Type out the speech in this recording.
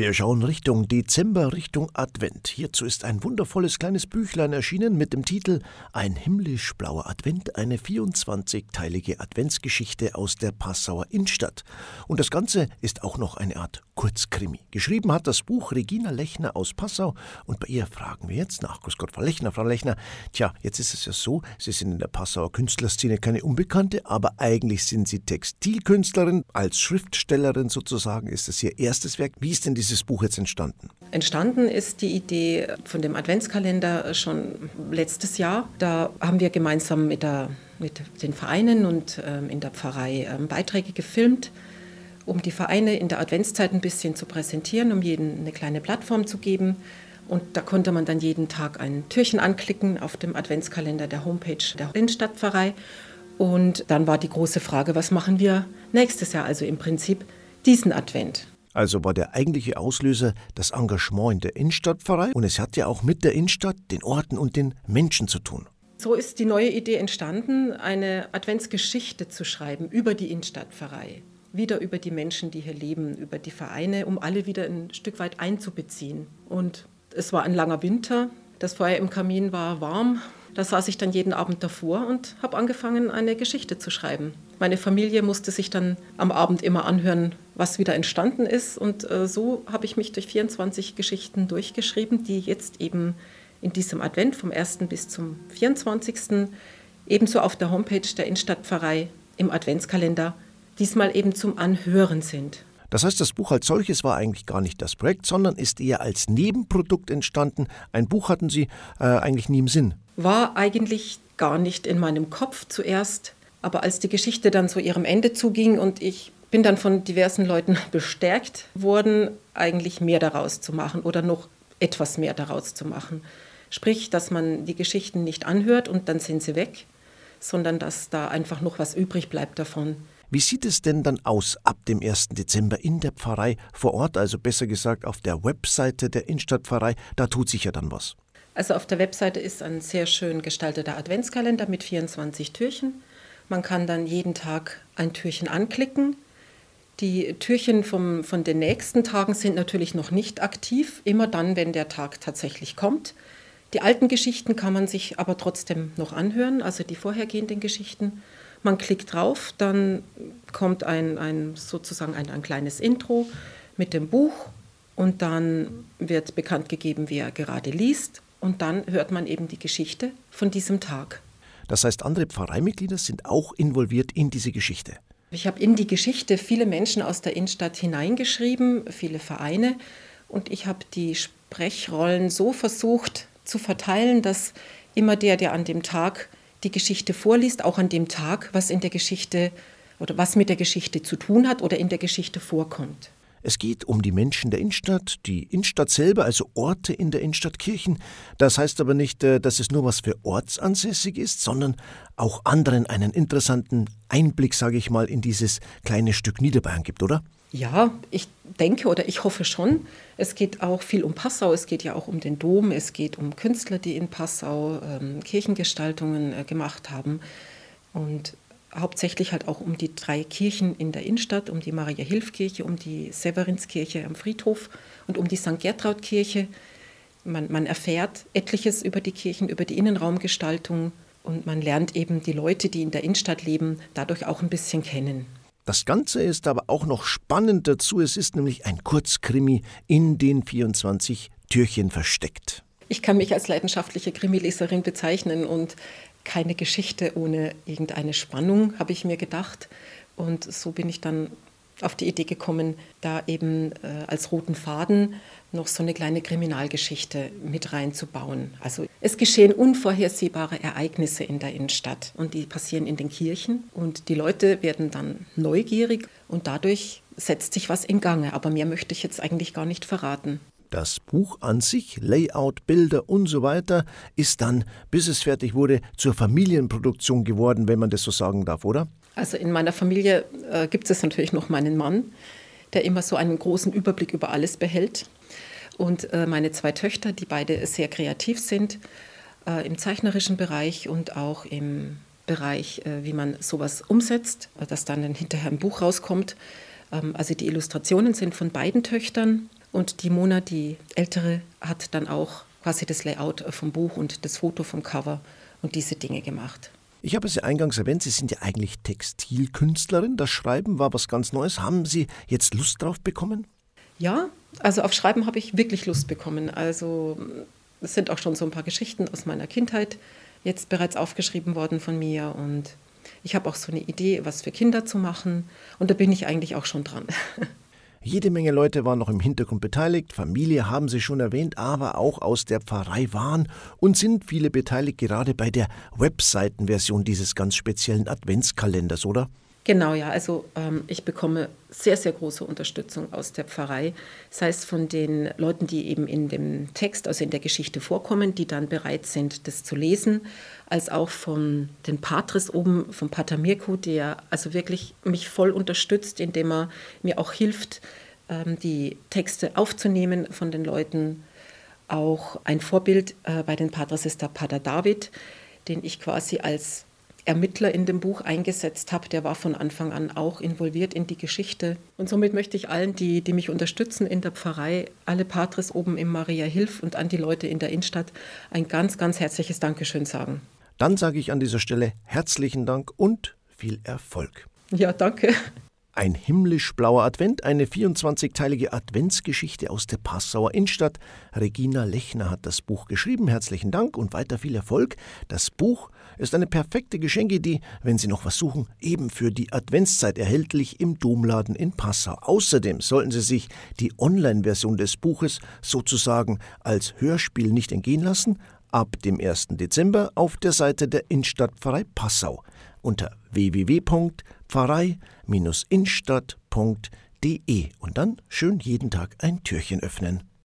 Wir schauen Richtung Dezember, Richtung Advent. Hierzu ist ein wundervolles kleines Büchlein erschienen mit dem Titel Ein himmlisch blauer Advent, eine 24-teilige Adventsgeschichte aus der Passauer Innenstadt. Und das Ganze ist auch noch eine Art Kurzkrimi. Geschrieben hat das Buch Regina Lechner aus Passau und bei ihr fragen wir jetzt nach. Grüß Gott, Frau Lechner, Frau Lechner. Tja, jetzt ist es ja so, Sie sind in der Passauer Künstlerszene keine Unbekannte, aber eigentlich sind Sie Textilkünstlerin. Als Schriftstellerin sozusagen ist es Ihr erstes Werk. Wie ist denn dieses Buch jetzt entstanden? Entstanden ist die Idee von dem Adventskalender schon letztes Jahr. Da haben wir gemeinsam mit, der, mit den Vereinen und ähm, in der Pfarrei ähm, Beiträge gefilmt, um die Vereine in der Adventszeit ein bisschen zu präsentieren, um jedem eine kleine Plattform zu geben. Und da konnte man dann jeden Tag ein Türchen anklicken auf dem Adventskalender der Homepage der Innenstadtpfarrei. Und dann war die große Frage, was machen wir nächstes Jahr, also im Prinzip diesen Advent. Also war der eigentliche Auslöser das Engagement in der Innenstadtpfarrei und es hat ja auch mit der Innenstadt, den Orten und den Menschen zu tun. So ist die neue Idee entstanden, eine Adventsgeschichte zu schreiben über die Innenstadtpfarrei. Wieder über die Menschen, die hier leben, über die Vereine, um alle wieder ein Stück weit einzubeziehen. Und es war ein langer Winter, das Feuer im Kamin war warm, da saß ich dann jeden Abend davor und habe angefangen, eine Geschichte zu schreiben. Meine Familie musste sich dann am Abend immer anhören, was wieder entstanden ist. Und äh, so habe ich mich durch 24 Geschichten durchgeschrieben, die jetzt eben in diesem Advent vom 1. bis zum 24. ebenso auf der Homepage der Innenstadtpfarrei im Adventskalender diesmal eben zum Anhören sind. Das heißt, das Buch als solches war eigentlich gar nicht das Projekt, sondern ist eher als Nebenprodukt entstanden. Ein Buch hatten Sie äh, eigentlich nie im Sinn. War eigentlich gar nicht in meinem Kopf zuerst, aber als die Geschichte dann zu ihrem Ende zuging und ich bin dann von diversen Leuten bestärkt worden, eigentlich mehr daraus zu machen oder noch etwas mehr daraus zu machen. Sprich, dass man die Geschichten nicht anhört und dann sind sie weg, sondern dass da einfach noch was übrig bleibt davon. Wie sieht es denn dann aus ab dem 1. Dezember in der Pfarrei vor Ort, also besser gesagt auf der Webseite der Innenstadtpfarrei? Da tut sich ja dann was. Also auf der Webseite ist ein sehr schön gestalteter Adventskalender mit 24 Türchen. Man kann dann jeden Tag ein Türchen anklicken. Die Türchen vom, von den nächsten Tagen sind natürlich noch nicht aktiv, immer dann, wenn der Tag tatsächlich kommt. Die alten Geschichten kann man sich aber trotzdem noch anhören, also die vorhergehenden Geschichten. Man klickt drauf, dann kommt ein, ein sozusagen ein, ein kleines Intro mit dem Buch und dann wird bekannt gegeben, wie er gerade liest und dann hört man eben die Geschichte von diesem Tag. Das heißt, andere Pfarreimitglieder sind auch involviert in diese Geschichte. Ich habe in die Geschichte viele Menschen aus der Innenstadt hineingeschrieben, viele Vereine und ich habe die Sprechrollen so versucht zu verteilen, dass immer der, der an dem Tag die Geschichte vorliest, auch an dem Tag, was in der Geschichte oder was mit der Geschichte zu tun hat oder in der Geschichte vorkommt. Es geht um die Menschen der Innenstadt, die Innenstadt selber, also Orte in der Innenstadt Kirchen. Das heißt aber nicht, äh, dass es nur was für ortsansässig ist, sondern auch anderen einen interessanten Einblick, sage ich mal, in dieses kleine Stück Niederbayern gibt, oder? Ja, ich denke oder ich hoffe schon. Es geht auch viel um Passau, es geht ja auch um den Dom, es geht um Künstler, die in Passau ähm, Kirchengestaltungen äh, gemacht haben. Und hauptsächlich halt auch um die drei Kirchen in der Innenstadt, um die Maria-Hilf-Kirche, um die Severinskirche am Friedhof und um die St. Gertraud-Kirche. Man, man erfährt etliches über die Kirchen, über die Innenraumgestaltung und man lernt eben die Leute, die in der Innenstadt leben, dadurch auch ein bisschen kennen. Das Ganze ist aber auch noch spannend dazu. Es ist nämlich ein Kurzkrimi in den 24 Türchen versteckt. Ich kann mich als leidenschaftliche Krimileserin bezeichnen und keine Geschichte ohne irgendeine Spannung, habe ich mir gedacht. Und so bin ich dann auf die Idee gekommen, da eben äh, als roten Faden noch so eine kleine Kriminalgeschichte mit reinzubauen. Also es geschehen unvorhersehbare Ereignisse in der Innenstadt und die passieren in den Kirchen und die Leute werden dann neugierig und dadurch setzt sich was in Gange. Aber mehr möchte ich jetzt eigentlich gar nicht verraten. Das Buch an sich, Layout, Bilder und so weiter, ist dann, bis es fertig wurde, zur Familienproduktion geworden, wenn man das so sagen darf, oder? Also in meiner Familie äh, gibt es natürlich noch meinen Mann, der immer so einen großen Überblick über alles behält. Und äh, meine zwei Töchter, die beide sehr kreativ sind äh, im zeichnerischen Bereich und auch im Bereich, äh, wie man sowas umsetzt, äh, dass dann hinterher ein Buch rauskommt. Ähm, also die Illustrationen sind von beiden Töchtern. Und die Mona, die ältere, hat dann auch quasi das Layout vom Buch und das Foto vom Cover und diese Dinge gemacht. Ich habe es ja eingangs erwähnt, Sie sind ja eigentlich Textilkünstlerin. Das Schreiben war was ganz Neues. Haben Sie jetzt Lust drauf bekommen? Ja, also auf Schreiben habe ich wirklich Lust bekommen. Also es sind auch schon so ein paar Geschichten aus meiner Kindheit jetzt bereits aufgeschrieben worden von mir und ich habe auch so eine Idee, was für Kinder zu machen und da bin ich eigentlich auch schon dran. Jede Menge Leute waren noch im Hintergrund beteiligt, Familie haben Sie schon erwähnt, aber auch aus der Pfarrei waren und sind viele beteiligt, gerade bei der Webseitenversion dieses ganz speziellen Adventskalenders, oder? Genau, ja. Also ähm, ich bekomme sehr, sehr große Unterstützung aus der Pfarrei. Sei es von den Leuten, die eben in dem Text, also in der Geschichte vorkommen, die dann bereit sind, das zu lesen, als auch von den Patres oben, vom Pater Mirko, der also wirklich mich voll unterstützt, indem er mir auch hilft, ähm, die Texte aufzunehmen von den Leuten. Auch ein Vorbild äh, bei den Patres ist der Pater David, den ich quasi als Ermittler in dem Buch eingesetzt habe, der war von Anfang an auch involviert in die Geschichte. Und somit möchte ich allen, die, die mich unterstützen in der Pfarrei, alle Patres oben im Maria Hilf und an die Leute in der Innenstadt ein ganz, ganz herzliches Dankeschön sagen. Dann sage ich an dieser Stelle herzlichen Dank und viel Erfolg. Ja, danke. Ein himmlisch blauer Advent, eine 24-teilige Adventsgeschichte aus der Passauer Innenstadt. Regina Lechner hat das Buch geschrieben. Herzlichen Dank und weiter viel Erfolg. Das Buch ist eine perfekte Geschenkidee, wenn Sie noch was suchen, eben für die Adventszeit erhältlich im Domladen in Passau. Außerdem sollten Sie sich die Online-Version des Buches sozusagen als Hörspiel nicht entgehen lassen. Ab dem 1. Dezember auf der Seite der Innenstadtpfarrei Passau unter www.pfarrei-innstadt.de und dann schön jeden Tag ein Türchen öffnen.